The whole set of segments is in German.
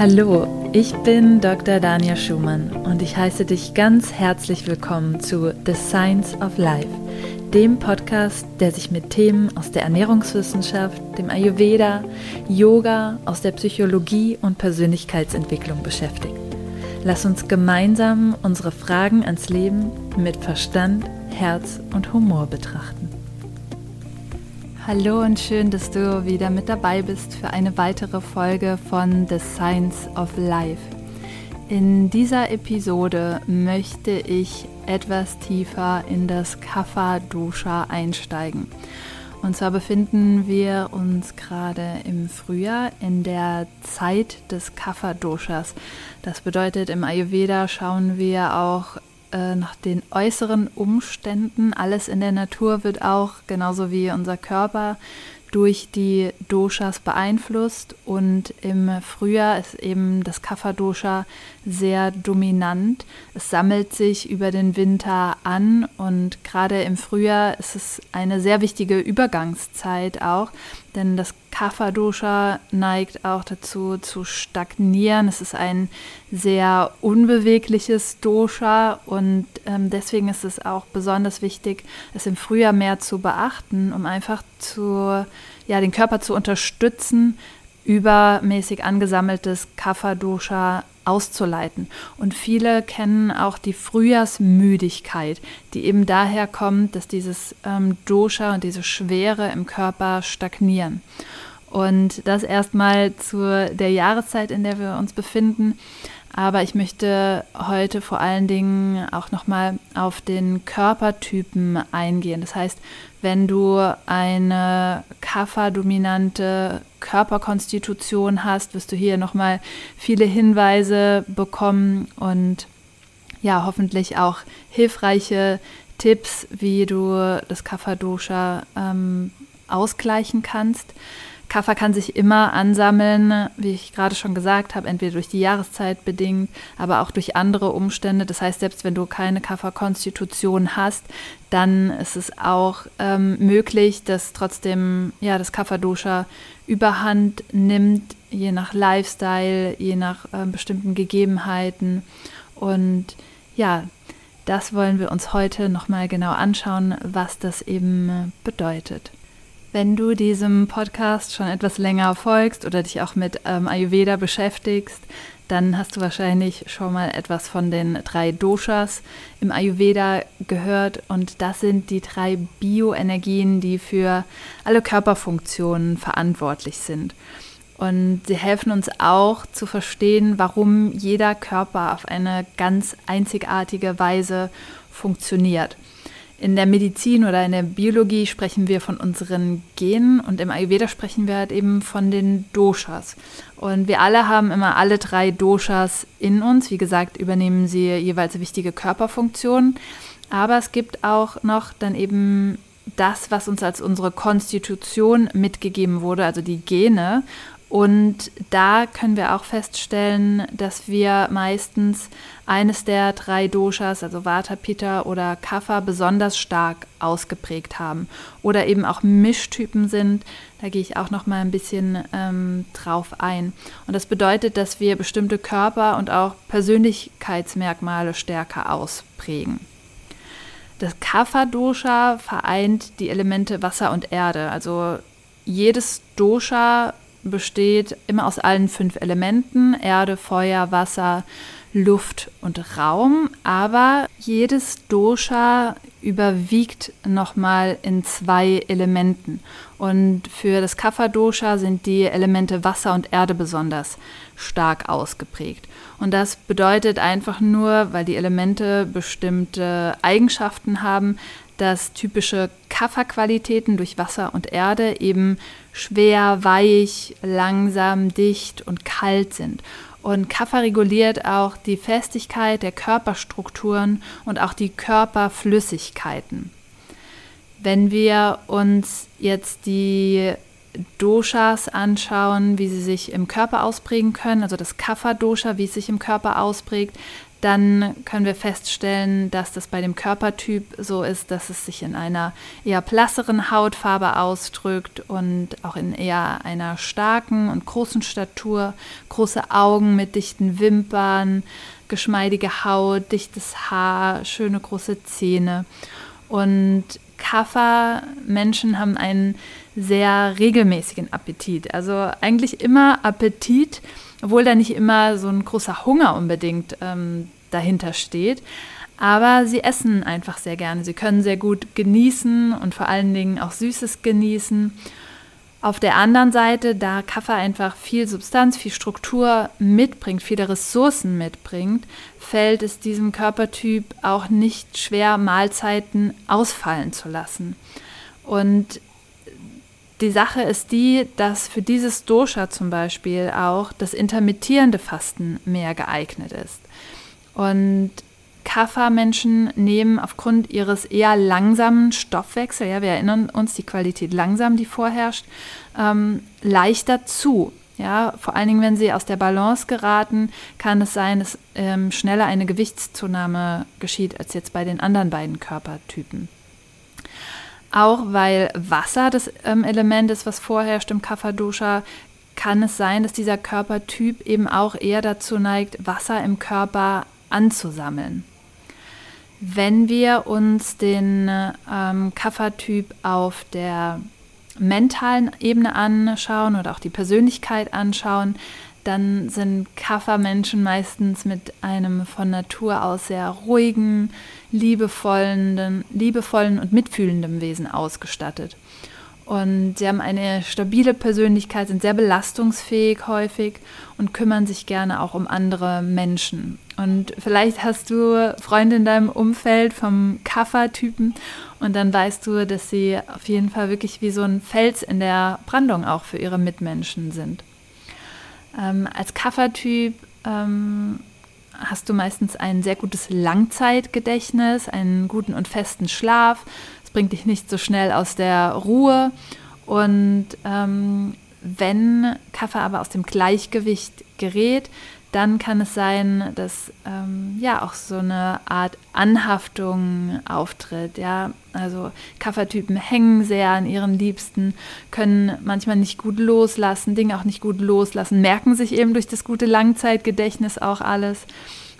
Hallo, ich bin Dr. Dania Schumann und ich heiße dich ganz herzlich willkommen zu The Science of Life, dem Podcast, der sich mit Themen aus der Ernährungswissenschaft, dem Ayurveda, Yoga, aus der Psychologie und Persönlichkeitsentwicklung beschäftigt. Lass uns gemeinsam unsere Fragen ans Leben mit Verstand, Herz und Humor betrachten. Hallo und schön, dass du wieder mit dabei bist für eine weitere Folge von The Science of Life. In dieser Episode möchte ich etwas tiefer in das Kapha Dosha einsteigen. Und zwar befinden wir uns gerade im Frühjahr in der Zeit des Kapha Doshas. Das bedeutet, im Ayurveda schauen wir auch äh, nach den äußeren Umständen. Alles in der Natur wird auch, genauso wie unser Körper, durch die Doshas beeinflusst und im Frühjahr ist eben das Kapha-Dosha sehr dominant. Es sammelt sich über den Winter an und gerade im Frühjahr ist es eine sehr wichtige Übergangszeit auch, denn das Kapha-Dosha neigt auch dazu zu stagnieren. Es ist ein sehr unbewegliches Dosha und ähm, deswegen ist es auch besonders wichtig, es im Frühjahr mehr zu beachten, um einfach zu, ja, den Körper zu unterstützen, übermäßig angesammeltes Kapha-Dosha auszuleiten. Und viele kennen auch die Frühjahrsmüdigkeit, die eben daher kommt, dass dieses ähm, Dosha und diese Schwere im Körper stagnieren. Und das erstmal zu der Jahreszeit, in der wir uns befinden. Aber ich möchte heute vor allen Dingen auch nochmal auf den Körpertypen eingehen. Das heißt, wenn du eine Kapha-dominante Körperkonstitution hast, wirst du hier nochmal viele Hinweise bekommen und ja, hoffentlich auch hilfreiche Tipps, wie du das Kapha-Dosha ähm, ausgleichen kannst. Kaffer kann sich immer ansammeln, wie ich gerade schon gesagt habe, entweder durch die Jahreszeit bedingt, aber auch durch andere Umstände. Das heißt, selbst wenn du keine Kafferkonstitution hast, dann ist es auch ähm, möglich, dass trotzdem ja, das Kafferdosha überhand nimmt, je nach Lifestyle, je nach äh, bestimmten Gegebenheiten. Und ja, das wollen wir uns heute nochmal genau anschauen, was das eben bedeutet. Wenn du diesem Podcast schon etwas länger folgst oder dich auch mit ähm, Ayurveda beschäftigst, dann hast du wahrscheinlich schon mal etwas von den drei Doshas im Ayurveda gehört. Und das sind die drei Bioenergien, die für alle Körperfunktionen verantwortlich sind. Und sie helfen uns auch zu verstehen, warum jeder Körper auf eine ganz einzigartige Weise funktioniert. In der Medizin oder in der Biologie sprechen wir von unseren Genen und im Ayurveda sprechen wir halt eben von den Doshas. Und wir alle haben immer alle drei Doshas in uns. Wie gesagt, übernehmen sie jeweils wichtige Körperfunktionen. Aber es gibt auch noch dann eben das, was uns als unsere Konstitution mitgegeben wurde, also die Gene. Und da können wir auch feststellen, dass wir meistens eines der drei Doshas, also Vata, Pitta oder Kapha, besonders stark ausgeprägt haben. Oder eben auch Mischtypen sind. Da gehe ich auch noch mal ein bisschen ähm, drauf ein. Und das bedeutet, dass wir bestimmte Körper- und auch Persönlichkeitsmerkmale stärker ausprägen. Das Kapha-Dosha vereint die Elemente Wasser und Erde. Also jedes Dosha besteht immer aus allen fünf Elementen, Erde, Feuer, Wasser, Luft und Raum, aber jedes Dosha überwiegt nochmal in zwei Elementen. Und für das Kapha-Dosha sind die Elemente Wasser und Erde besonders stark ausgeprägt. Und das bedeutet einfach nur, weil die Elemente bestimmte Eigenschaften haben, dass typische Kafferqualitäten durch Wasser und Erde eben schwer, weich, langsam, dicht und kalt sind. Und Kaffer reguliert auch die Festigkeit der Körperstrukturen und auch die Körperflüssigkeiten. Wenn wir uns jetzt die Doshas anschauen, wie sie sich im Körper ausprägen können, also das Kapha-Dosha, wie es sich im Körper ausprägt, dann können wir feststellen, dass das bei dem Körpertyp so ist, dass es sich in einer eher blasseren Hautfarbe ausdrückt und auch in eher einer starken und großen Statur, große Augen mit dichten Wimpern, geschmeidige Haut, dichtes Haar, schöne große Zähne. Und Kaffer-Menschen haben einen sehr regelmäßigen Appetit. Also eigentlich immer Appetit, obwohl da nicht immer so ein großer Hunger unbedingt ähm, dahinter steht. Aber sie essen einfach sehr gerne. Sie können sehr gut genießen und vor allen Dingen auch Süßes genießen. Auf der anderen Seite, da Kaffee einfach viel Substanz, viel Struktur mitbringt, viele Ressourcen mitbringt, fällt es diesem Körpertyp auch nicht schwer, Mahlzeiten ausfallen zu lassen. Und die Sache ist die, dass für dieses Dosha zum Beispiel auch das intermittierende Fasten mehr geeignet ist. Und Kapha-Menschen nehmen aufgrund ihres eher langsamen Stoffwechsels, ja, wir erinnern uns, die Qualität langsam, die vorherrscht, ähm, leichter zu. Ja, vor allen Dingen, wenn sie aus der Balance geraten, kann es sein, dass ähm, schneller eine Gewichtszunahme geschieht als jetzt bei den anderen beiden Körpertypen. Auch weil Wasser das ähm, Element ist, was vorherrscht im Kapha-Dosha, kann es sein, dass dieser Körpertyp eben auch eher dazu neigt, Wasser im Körper anzusammeln. Wenn wir uns den ähm, Kapha-Typ auf der mentalen Ebene anschauen oder auch die Persönlichkeit anschauen, dann sind Kapha-Menschen meistens mit einem von Natur aus sehr ruhigen, liebevollen, liebevollen und mitfühlenden Wesen ausgestattet. Und sie haben eine stabile Persönlichkeit, sind sehr belastungsfähig häufig und kümmern sich gerne auch um andere Menschen. Und vielleicht hast du Freunde in deinem Umfeld vom Kaffer-Typen und dann weißt du, dass sie auf jeden Fall wirklich wie so ein Fels in der Brandung auch für ihre Mitmenschen sind. Ähm, als Kaffertyp ähm, hast du meistens ein sehr gutes Langzeitgedächtnis, einen guten und festen Schlaf. Es bringt dich nicht so schnell aus der Ruhe. Und ähm, wenn Kaffer aber aus dem Gleichgewicht gerät, dann kann es sein, dass ähm, ja auch so eine Art Anhaftung auftritt. Ja, also Kaffertypen hängen sehr an ihren Liebsten, können manchmal nicht gut loslassen, Dinge auch nicht gut loslassen, merken sich eben durch das gute Langzeitgedächtnis auch alles.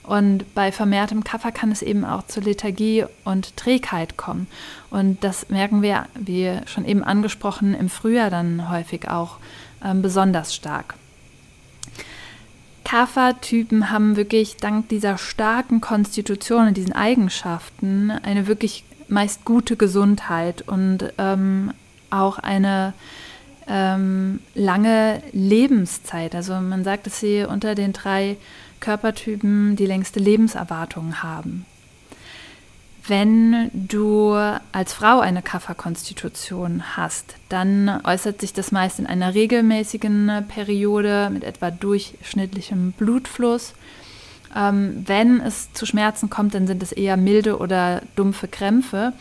Und bei vermehrtem Kaffer kann es eben auch zur Lethargie und Trägheit kommen. Und das merken wir, wie schon eben angesprochen, im Frühjahr dann häufig auch ähm, besonders stark. Kapha-Typen haben wirklich dank dieser starken Konstitution und diesen Eigenschaften eine wirklich meist gute Gesundheit und ähm, auch eine ähm, lange Lebenszeit. Also man sagt, dass sie unter den drei Körpertypen die längste Lebenserwartung haben. Wenn du als Frau eine Kafferkonstitution hast, dann äußert sich das meist in einer regelmäßigen Periode mit etwa durchschnittlichem Blutfluss. Ähm, wenn es zu Schmerzen kommt, dann sind es eher milde oder dumpfe Krämpfe.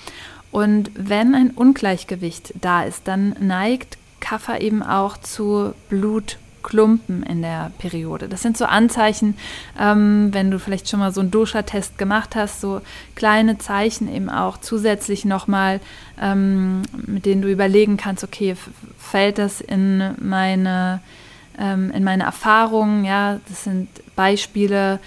Und wenn ein Ungleichgewicht da ist, dann neigt Kaffer eben auch zu Blut Klumpen in der Periode. Das sind so Anzeichen, ähm, wenn du vielleicht schon mal so einen Dosha-Test gemacht hast, so kleine Zeichen eben auch zusätzlich nochmal, ähm, mit denen du überlegen kannst, okay, fällt das in meine, ähm, in meine Erfahrungen, ja, das sind Beispiele,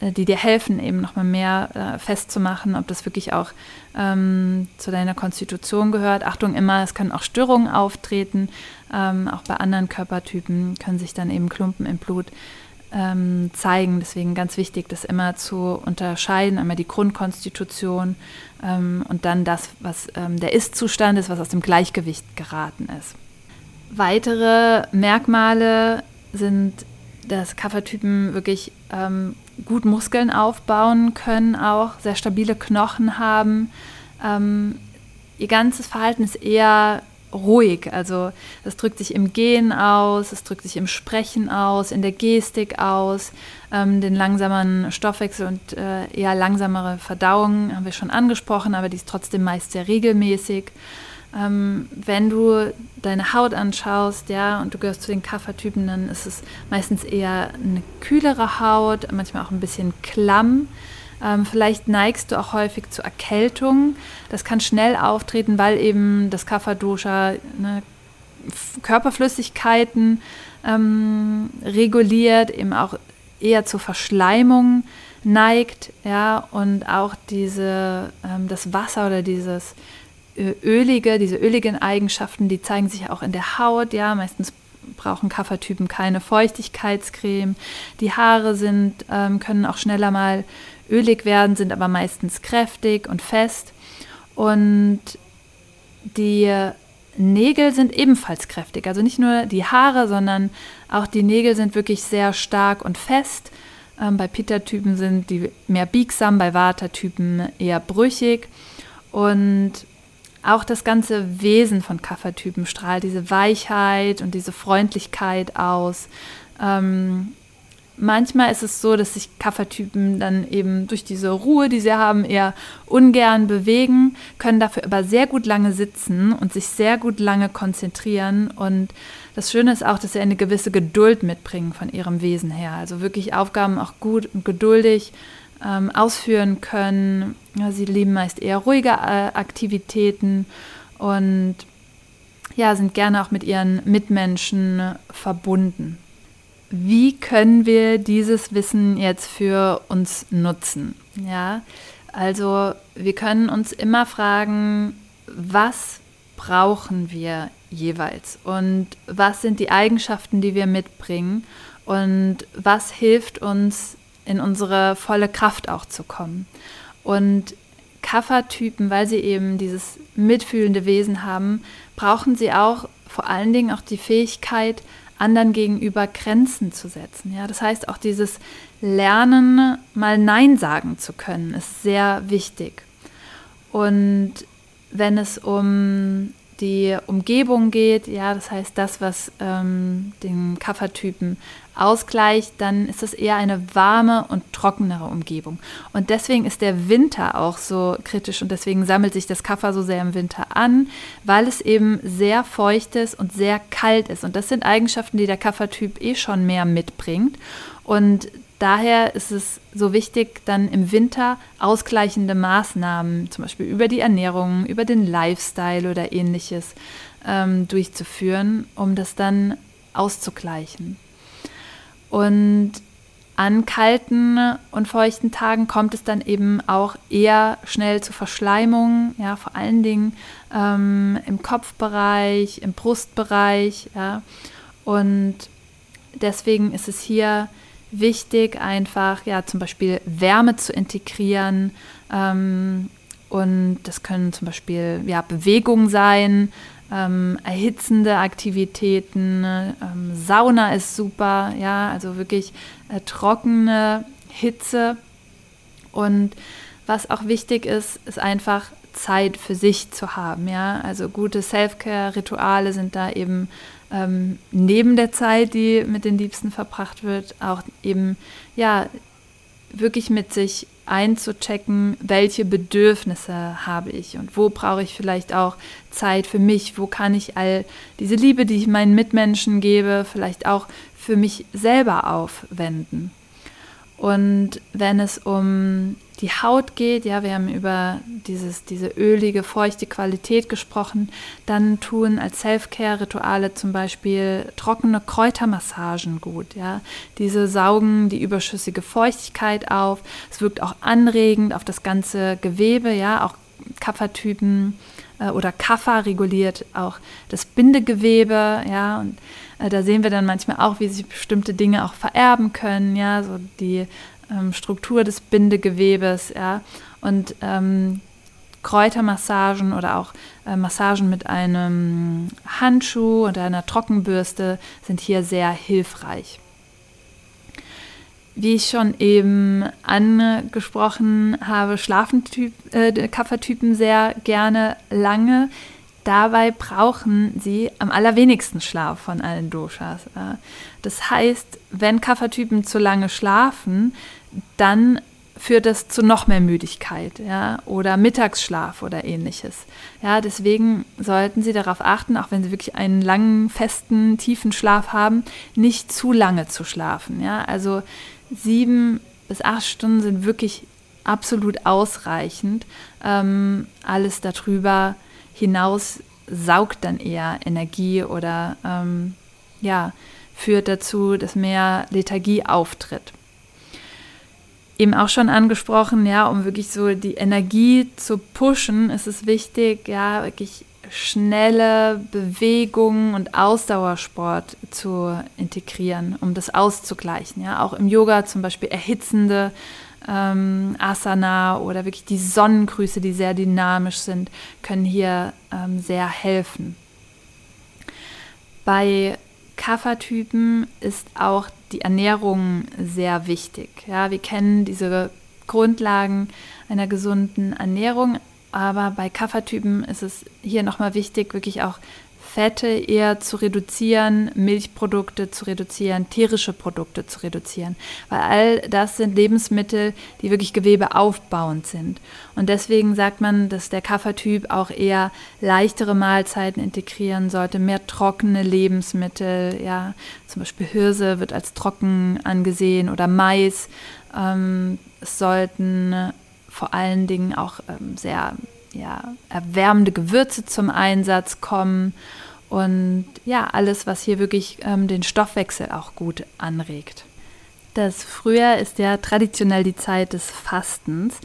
äh, die dir helfen, eben nochmal mehr äh, festzumachen, ob das wirklich auch ähm, zu deiner Konstitution gehört. Achtung immer, es können auch Störungen auftreten. Ähm, auch bei anderen Körpertypen können sich dann eben Klumpen im Blut ähm, zeigen. Deswegen ganz wichtig, das immer zu unterscheiden. Einmal die Grundkonstitution ähm, und dann das, was ähm, der Ist-Zustand ist, was aus dem Gleichgewicht geraten ist. Weitere Merkmale sind, dass Kaffertypen wirklich ähm, gut Muskeln aufbauen können, auch sehr stabile Knochen haben. Ähm, ihr ganzes Verhalten ist eher ruhig. Also es drückt sich im Gehen aus, es drückt sich im Sprechen aus, in der Gestik aus, ähm, den langsamen Stoffwechsel und äh, eher langsamere Verdauung haben wir schon angesprochen, aber die ist trotzdem meist sehr regelmäßig. Ähm, wenn du deine Haut anschaust, ja, und du gehörst zu den Kaffertypen, dann ist es meistens eher eine kühlere Haut, manchmal auch ein bisschen klamm. Ähm, vielleicht neigst du auch häufig zu Erkältung. Das kann schnell auftreten, weil eben das Kapha-Dosha ne, Körperflüssigkeiten ähm, reguliert, eben auch eher zur Verschleimung neigt, ja, und auch diese, ähm, das Wasser oder dieses ölige, diese öligen Eigenschaften, die zeigen sich auch in der Haut, ja, meistens brauchen Kaffertypen keine Feuchtigkeitscreme. Die Haare sind, ähm, können auch schneller mal ölig werden, sind aber meistens kräftig und fest. Und die Nägel sind ebenfalls kräftig. Also nicht nur die Haare, sondern auch die Nägel sind wirklich sehr stark und fest. Ähm, bei Pitta-Typen sind die mehr biegsam, bei Vata-Typen eher brüchig. Und auch das ganze Wesen von Kaffertypen strahlt diese Weichheit und diese Freundlichkeit aus. Ähm, manchmal ist es so, dass sich Kaffertypen dann eben durch diese Ruhe, die sie haben, eher ungern bewegen, können dafür aber sehr gut lange sitzen und sich sehr gut lange konzentrieren. Und das Schöne ist auch, dass sie eine gewisse Geduld mitbringen von ihrem Wesen her. Also wirklich Aufgaben auch gut und geduldig ähm, ausführen können. Ja, sie lieben meist eher ruhige äh, Aktivitäten und ja, sind gerne auch mit ihren Mitmenschen verbunden. Wie können wir dieses Wissen jetzt für uns nutzen? Ja, also wir können uns immer fragen, was brauchen wir jeweils und was sind die Eigenschaften, die wir mitbringen und was hilft uns in unsere volle Kraft auch zu kommen. Und Kaffertypen, weil sie eben dieses mitfühlende Wesen haben, brauchen sie auch vor allen Dingen auch die Fähigkeit, anderen gegenüber Grenzen zu setzen. Ja, das heißt auch dieses Lernen, mal Nein sagen zu können, ist sehr wichtig. Und wenn es um die Umgebung geht, ja, das heißt das, was ähm, den Kaffertypen ausgleicht, dann ist das eher eine warme und trockenere Umgebung. Und deswegen ist der Winter auch so kritisch und deswegen sammelt sich das Kaffer so sehr im Winter an, weil es eben sehr feucht ist und sehr kalt ist. Und das sind Eigenschaften, die der Kaffertyp eh schon mehr mitbringt. Und daher ist es so wichtig, dann im Winter ausgleichende Maßnahmen, zum Beispiel über die Ernährung, über den Lifestyle oder ähnliches, ähm, durchzuführen, um das dann auszugleichen. Und an kalten und feuchten Tagen kommt es dann eben auch eher schnell zu Verschleimungen, ja, vor allen Dingen ähm, im Kopfbereich, im Brustbereich, ja. Und deswegen ist es hier wichtig, einfach ja zum Beispiel Wärme zu integrieren. Ähm, und das können zum Beispiel ja, Bewegungen sein, ähm, erhitzende Aktivitäten. Ähm, Sauna ist super, ja, also wirklich äh, trockene Hitze. Und was auch wichtig ist, ist einfach Zeit für sich zu haben, ja. Also gute Self-Care-Rituale sind da eben ähm, neben der Zeit, die mit den Liebsten verbracht wird, auch eben ja wirklich mit sich einzuchecken, welche Bedürfnisse habe ich und wo brauche ich vielleicht auch Zeit für mich, wo kann ich all diese Liebe, die ich meinen Mitmenschen gebe, vielleicht auch für mich selber aufwenden. Und wenn es um die Haut geht, ja, wir haben über dieses, diese ölige, feuchte Qualität gesprochen, dann tun als Self-Care-Rituale zum Beispiel trockene Kräutermassagen gut, ja. Diese saugen die überschüssige Feuchtigkeit auf. Es wirkt auch anregend auf das ganze Gewebe, ja, auch Kaffertypen äh, oder Kaffer reguliert auch das Bindegewebe, ja, und da sehen wir dann manchmal auch, wie sich bestimmte Dinge auch vererben können, ja, so die ähm, Struktur des Bindegewebes, ja, und ähm, Kräutermassagen oder auch äh, Massagen mit einem Handschuh und einer Trockenbürste sind hier sehr hilfreich. Wie ich schon eben angesprochen habe, schlafen äh, Kaffertypen sehr gerne lange. Dabei brauchen sie am allerwenigsten Schlaf von allen Doshas. Das heißt, wenn Kaffertypen zu lange schlafen, dann führt das zu noch mehr Müdigkeit, ja, oder Mittagsschlaf oder ähnliches. Ja, deswegen sollten Sie darauf achten, auch wenn Sie wirklich einen langen, festen, tiefen Schlaf haben, nicht zu lange zu schlafen. Ja, also sieben bis acht Stunden sind wirklich absolut ausreichend. Ähm, alles darüber hinaus saugt dann eher Energie oder ähm, ja, führt dazu, dass mehr Lethargie auftritt eben auch schon angesprochen, ja, um wirklich so die Energie zu pushen, ist es wichtig, ja, wirklich schnelle Bewegungen und Ausdauersport zu integrieren, um das auszugleichen. Ja, auch im Yoga zum Beispiel erhitzende ähm, Asana oder wirklich die Sonnengrüße, die sehr dynamisch sind, können hier ähm, sehr helfen. Bei Kaffertypen ist auch die Ernährung sehr wichtig. Ja, wir kennen diese Grundlagen einer gesunden Ernährung, aber bei Kaffertypen ist es hier nochmal wichtig, wirklich auch Fette eher zu reduzieren, Milchprodukte zu reduzieren, tierische Produkte zu reduzieren. Weil all das sind Lebensmittel, die wirklich gewebeaufbauend sind. Und deswegen sagt man, dass der Kaffertyp auch eher leichtere Mahlzeiten integrieren sollte, mehr trockene Lebensmittel, ja, zum Beispiel Hirse wird als trocken angesehen oder Mais. Ähm, es sollten vor allen Dingen auch ähm, sehr ja, erwärmende Gewürze zum Einsatz kommen und ja, alles, was hier wirklich ähm, den Stoffwechsel auch gut anregt. Das Frühjahr ist ja traditionell die Zeit des Fastens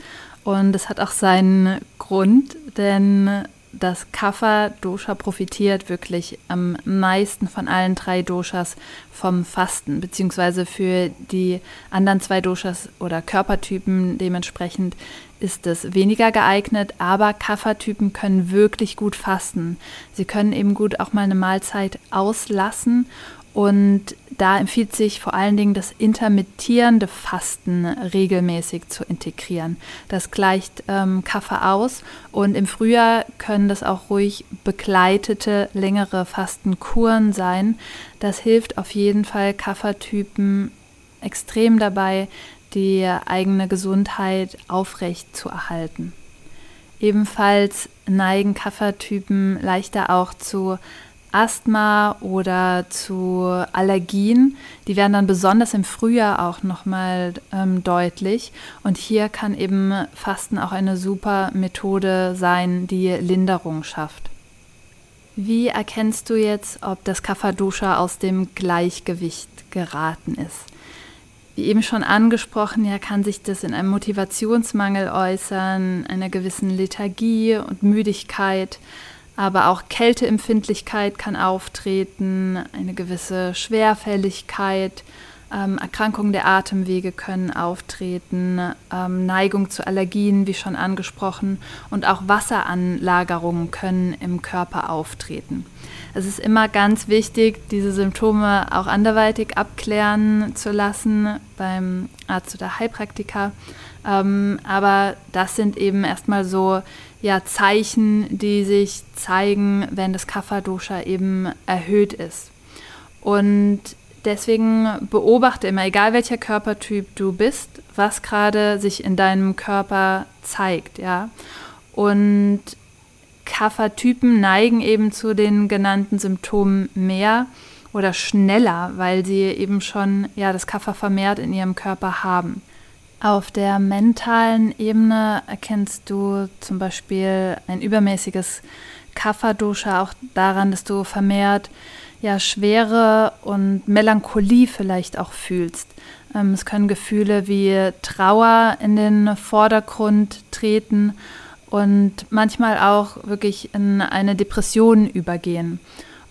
und das hat auch seinen Grund, denn das Kapha-Dosha profitiert wirklich am meisten von allen drei Doshas vom Fasten, beziehungsweise für die anderen zwei Doshas oder Körpertypen dementsprechend ist es weniger geeignet, aber Kapha-Typen können wirklich gut fasten. Sie können eben gut auch mal eine Mahlzeit auslassen und da empfiehlt sich vor allen Dingen das intermittierende Fasten regelmäßig zu integrieren. Das gleicht ähm, Kaffee aus und im Frühjahr können das auch ruhig begleitete längere Fastenkuren sein. Das hilft auf jeden Fall Kaffertypen extrem dabei, die eigene Gesundheit aufrecht zu erhalten. Ebenfalls neigen Kaffertypen leichter auch zu Asthma oder zu Allergien. Die werden dann besonders im Frühjahr auch nochmal ähm, deutlich. Und hier kann eben Fasten auch eine super Methode sein, die Linderung schafft. Wie erkennst du jetzt, ob das Kapha-Dosha aus dem Gleichgewicht geraten ist? Wie eben schon angesprochen, ja, kann sich das in einem Motivationsmangel äußern, einer gewissen Lethargie und Müdigkeit, aber auch Kälteempfindlichkeit kann auftreten, eine gewisse Schwerfälligkeit, ähm, Erkrankungen der Atemwege können auftreten, ähm, Neigung zu Allergien, wie schon angesprochen, und auch Wasseranlagerungen können im Körper auftreten. Es ist immer ganz wichtig, diese Symptome auch anderweitig abklären zu lassen beim Arzt oder Heilpraktiker. Ähm, aber das sind eben erstmal so ja, Zeichen, die sich zeigen, wenn das Kapha-Dosha eben erhöht ist. Und deswegen beobachte immer, egal welcher Körpertyp du bist, was gerade sich in deinem Körper zeigt, ja. Und Kapha-Typen neigen eben zu den genannten Symptomen mehr oder schneller, weil sie eben schon ja, das Kapha vermehrt in ihrem Körper haben. Auf der mentalen Ebene erkennst du zum Beispiel ein übermäßiges Kapha-Dosha auch daran, dass du vermehrt ja, Schwere und Melancholie vielleicht auch fühlst. Ähm, es können Gefühle wie Trauer in den Vordergrund treten und manchmal auch wirklich in eine Depression übergehen.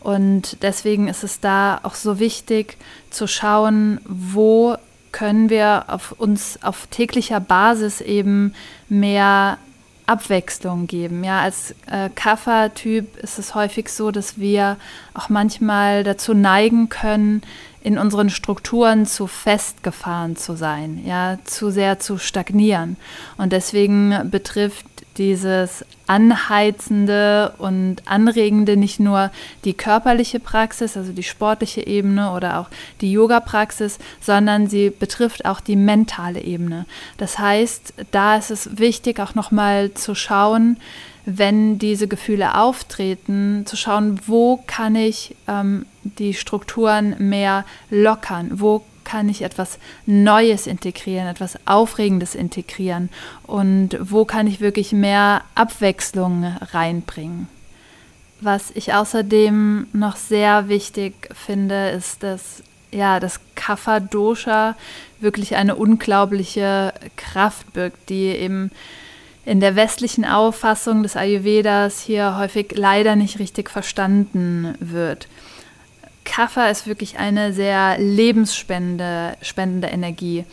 Und deswegen ist es da auch so wichtig zu schauen, wo können wir auf uns auf täglicher Basis eben mehr Abwechslung geben. Ja, als äh, Kaffertyp ist es häufig so, dass wir auch manchmal dazu neigen können, in unseren Strukturen zu festgefahren zu sein, ja, zu sehr zu stagnieren. Und deswegen betrifft dieses anheizende und anregende, nicht nur die körperliche Praxis, also die sportliche Ebene oder auch die Yoga-Praxis, sondern sie betrifft auch die mentale Ebene. Das heißt, da ist es wichtig, auch nochmal zu schauen, wenn diese Gefühle auftreten, zu schauen, wo kann ich ähm, die Strukturen mehr lockern, wo kann ich etwas Neues integrieren, etwas Aufregendes integrieren und wo kann ich wirklich mehr Abwechslung reinbringen. Was ich außerdem noch sehr wichtig finde, ist, dass ja, das Kapha Dosha wirklich eine unglaubliche Kraft birgt, die eben in der westlichen Auffassung des Ayurvedas hier häufig leider nicht richtig verstanden wird. Kaffer ist wirklich eine sehr lebensspendende spendende Energie.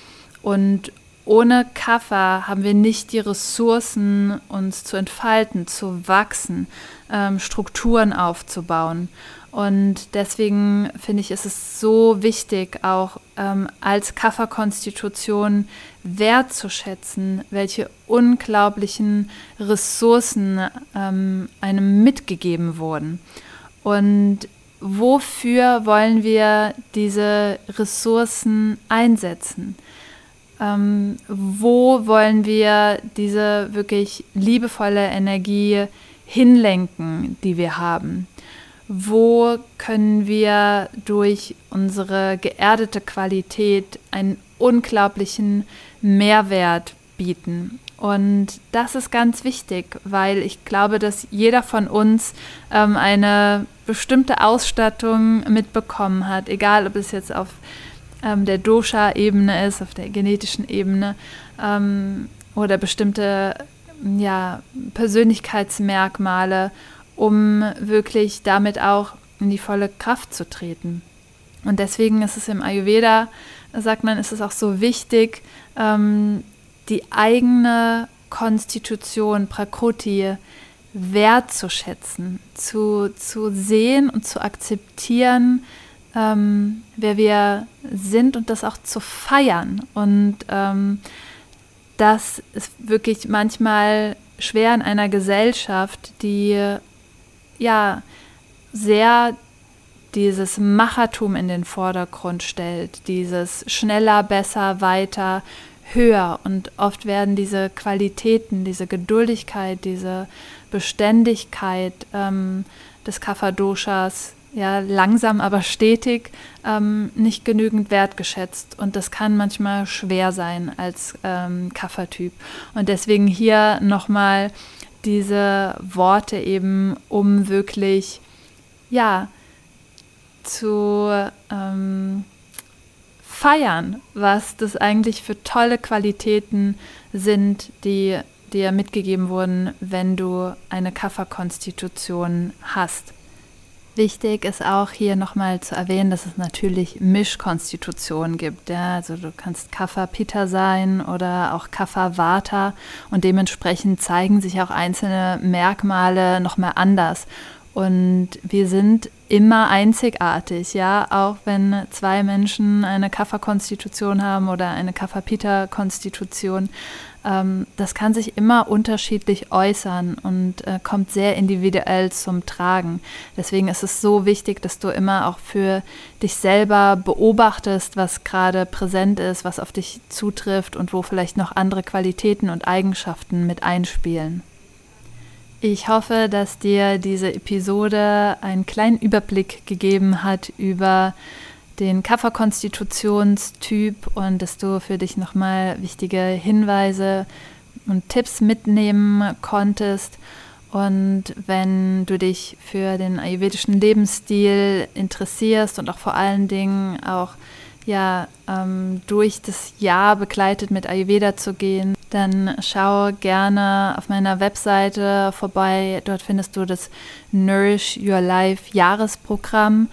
Und ohne Kaffer haben wir nicht die Ressourcen, uns zu entfalten, zu wachsen, ähm, Strukturen aufzubauen. Und deswegen finde ich, ist es so wichtig, auch ähm, als Kafferkonstitution wertzuschätzen, welche unglaublichen Ressourcen ähm, einem mitgegeben wurden. Und wofür wollen wir diese Ressourcen einsetzen? Ähm, wo wollen wir diese wirklich liebevolle Energie hinlenken, die wir haben? Wo können wir durch unsere geerdete Qualität einen unglaublichen Mehrwert bieten? Und das ist ganz wichtig, weil ich glaube, dass jeder von uns ähm, eine bestimmte Ausstattung mitbekommen hat, egal ob es jetzt auf ähm, der Dosha-Ebene ist, auf der genetischen Ebene ähm, oder bestimmte ja, Persönlichkeitsmerkmale, um wirklich damit auch in die volle Kraft zu treten. Und deswegen ist es im Ayurveda, sagt man, ist es auch so wichtig, ähm, die eigene Konstitution, Prakruti, wertzuschätzen, zu, zu sehen und zu akzeptieren, ähm, wer wir sind und das auch zu feiern. Und ähm, das ist wirklich manchmal schwer in einer Gesellschaft, die ja sehr dieses Machertum in den Vordergrund stellt, dieses schneller, besser, weiter, höher. Und oft werden diese Qualitäten, diese Geduldigkeit, diese Beständigkeit ähm, des Kapha-Doshas ja, langsam, aber stetig ähm, nicht genügend wertgeschätzt. Und das kann manchmal schwer sein als ähm, Kapha-Typ. Und deswegen hier nochmal diese Worte eben, um wirklich, ja, zu ähm, feiern, was das eigentlich für tolle Qualitäten sind, die dir mitgegeben wurden, wenn du eine Kafferkonstitution hast. Wichtig ist auch hier nochmal zu erwähnen, dass es natürlich Mischkonstitutionen gibt. Ja? Also du kannst Kapha Pitta sein oder auch Kapha Vata und dementsprechend zeigen sich auch einzelne Merkmale nochmal anders. Und wir sind immer einzigartig, ja, auch wenn zwei Menschen eine Kapha-Konstitution haben oder eine Kapha-Pita-Konstitution. Ähm, das kann sich immer unterschiedlich äußern und äh, kommt sehr individuell zum Tragen. Deswegen ist es so wichtig, dass du immer auch für dich selber beobachtest, was gerade präsent ist, was auf dich zutrifft und wo vielleicht noch andere Qualitäten und Eigenschaften mit einspielen. Ich hoffe, dass dir diese Episode einen kleinen Überblick gegeben hat über den Kafferkonstitutionstyp und dass du für dich nochmal wichtige Hinweise und Tipps mitnehmen konntest. Und wenn du dich für den ayurvedischen Lebensstil interessierst und auch vor allen Dingen auch ja, ähm, durch das Jahr begleitet mit Ayurveda zu gehen, dann schau gerne auf meiner Webseite vorbei. Dort findest du das Nourish Your Life Jahresprogramm.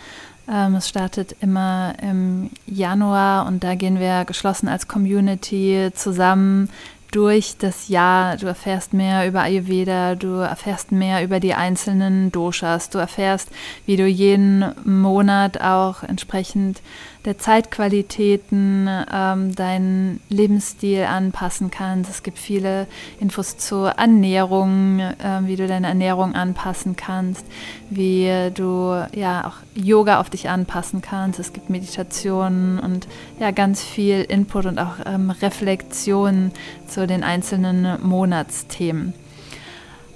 Ähm, es startet immer im Januar und da gehen wir geschlossen als Community zusammen durch das Jahr. Du erfährst mehr über Ayurveda, du erfährst mehr über die einzelnen Doshas, du erfährst, wie du jeden Monat auch entsprechend der Zeitqualitäten ähm, deinen Lebensstil anpassen kannst. Es gibt viele Infos zur Ernährung, äh, wie du deine Ernährung anpassen kannst, wie du ja auch Yoga auf dich anpassen kannst. Es gibt Meditationen und ja ganz viel Input und auch ähm, Reflexionen zu den einzelnen Monatsthemen.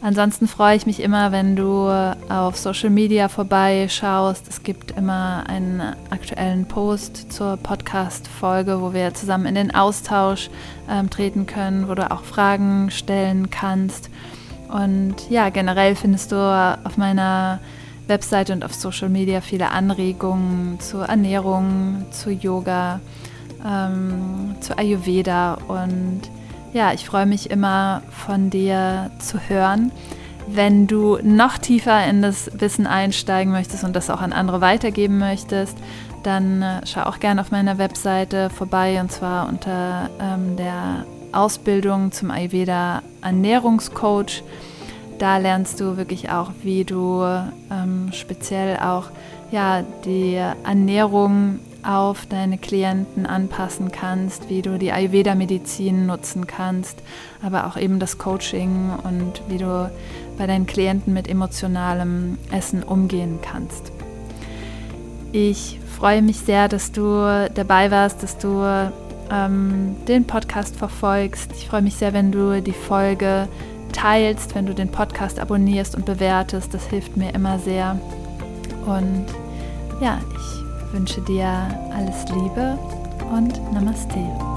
Ansonsten freue ich mich immer, wenn du auf Social Media vorbeischaust. Es gibt immer einen aktuellen Post zur Podcast-Folge, wo wir zusammen in den Austausch ähm, treten können, wo du auch Fragen stellen kannst. Und ja, generell findest du auf meiner Webseite und auf Social Media viele Anregungen zur Ernährung, zu Yoga, ähm, zu Ayurveda und ja, ich freue mich immer von dir zu hören. Wenn du noch tiefer in das Wissen einsteigen möchtest und das auch an andere weitergeben möchtest, dann äh, schau auch gerne auf meiner Webseite vorbei und zwar unter ähm, der Ausbildung zum Ayurveda Ernährungscoach. Da lernst du wirklich auch, wie du ähm, speziell auch ja, die Ernährung auf deine Klienten anpassen kannst, wie du die Ayurveda-Medizin nutzen kannst, aber auch eben das Coaching und wie du bei deinen Klienten mit emotionalem Essen umgehen kannst. Ich freue mich sehr, dass du dabei warst, dass du ähm, den Podcast verfolgst. Ich freue mich sehr, wenn du die Folge teilst, wenn du den Podcast abonnierst und bewertest. Das hilft mir immer sehr. Und ja, ich wünsche dir alles Liebe und Namaste.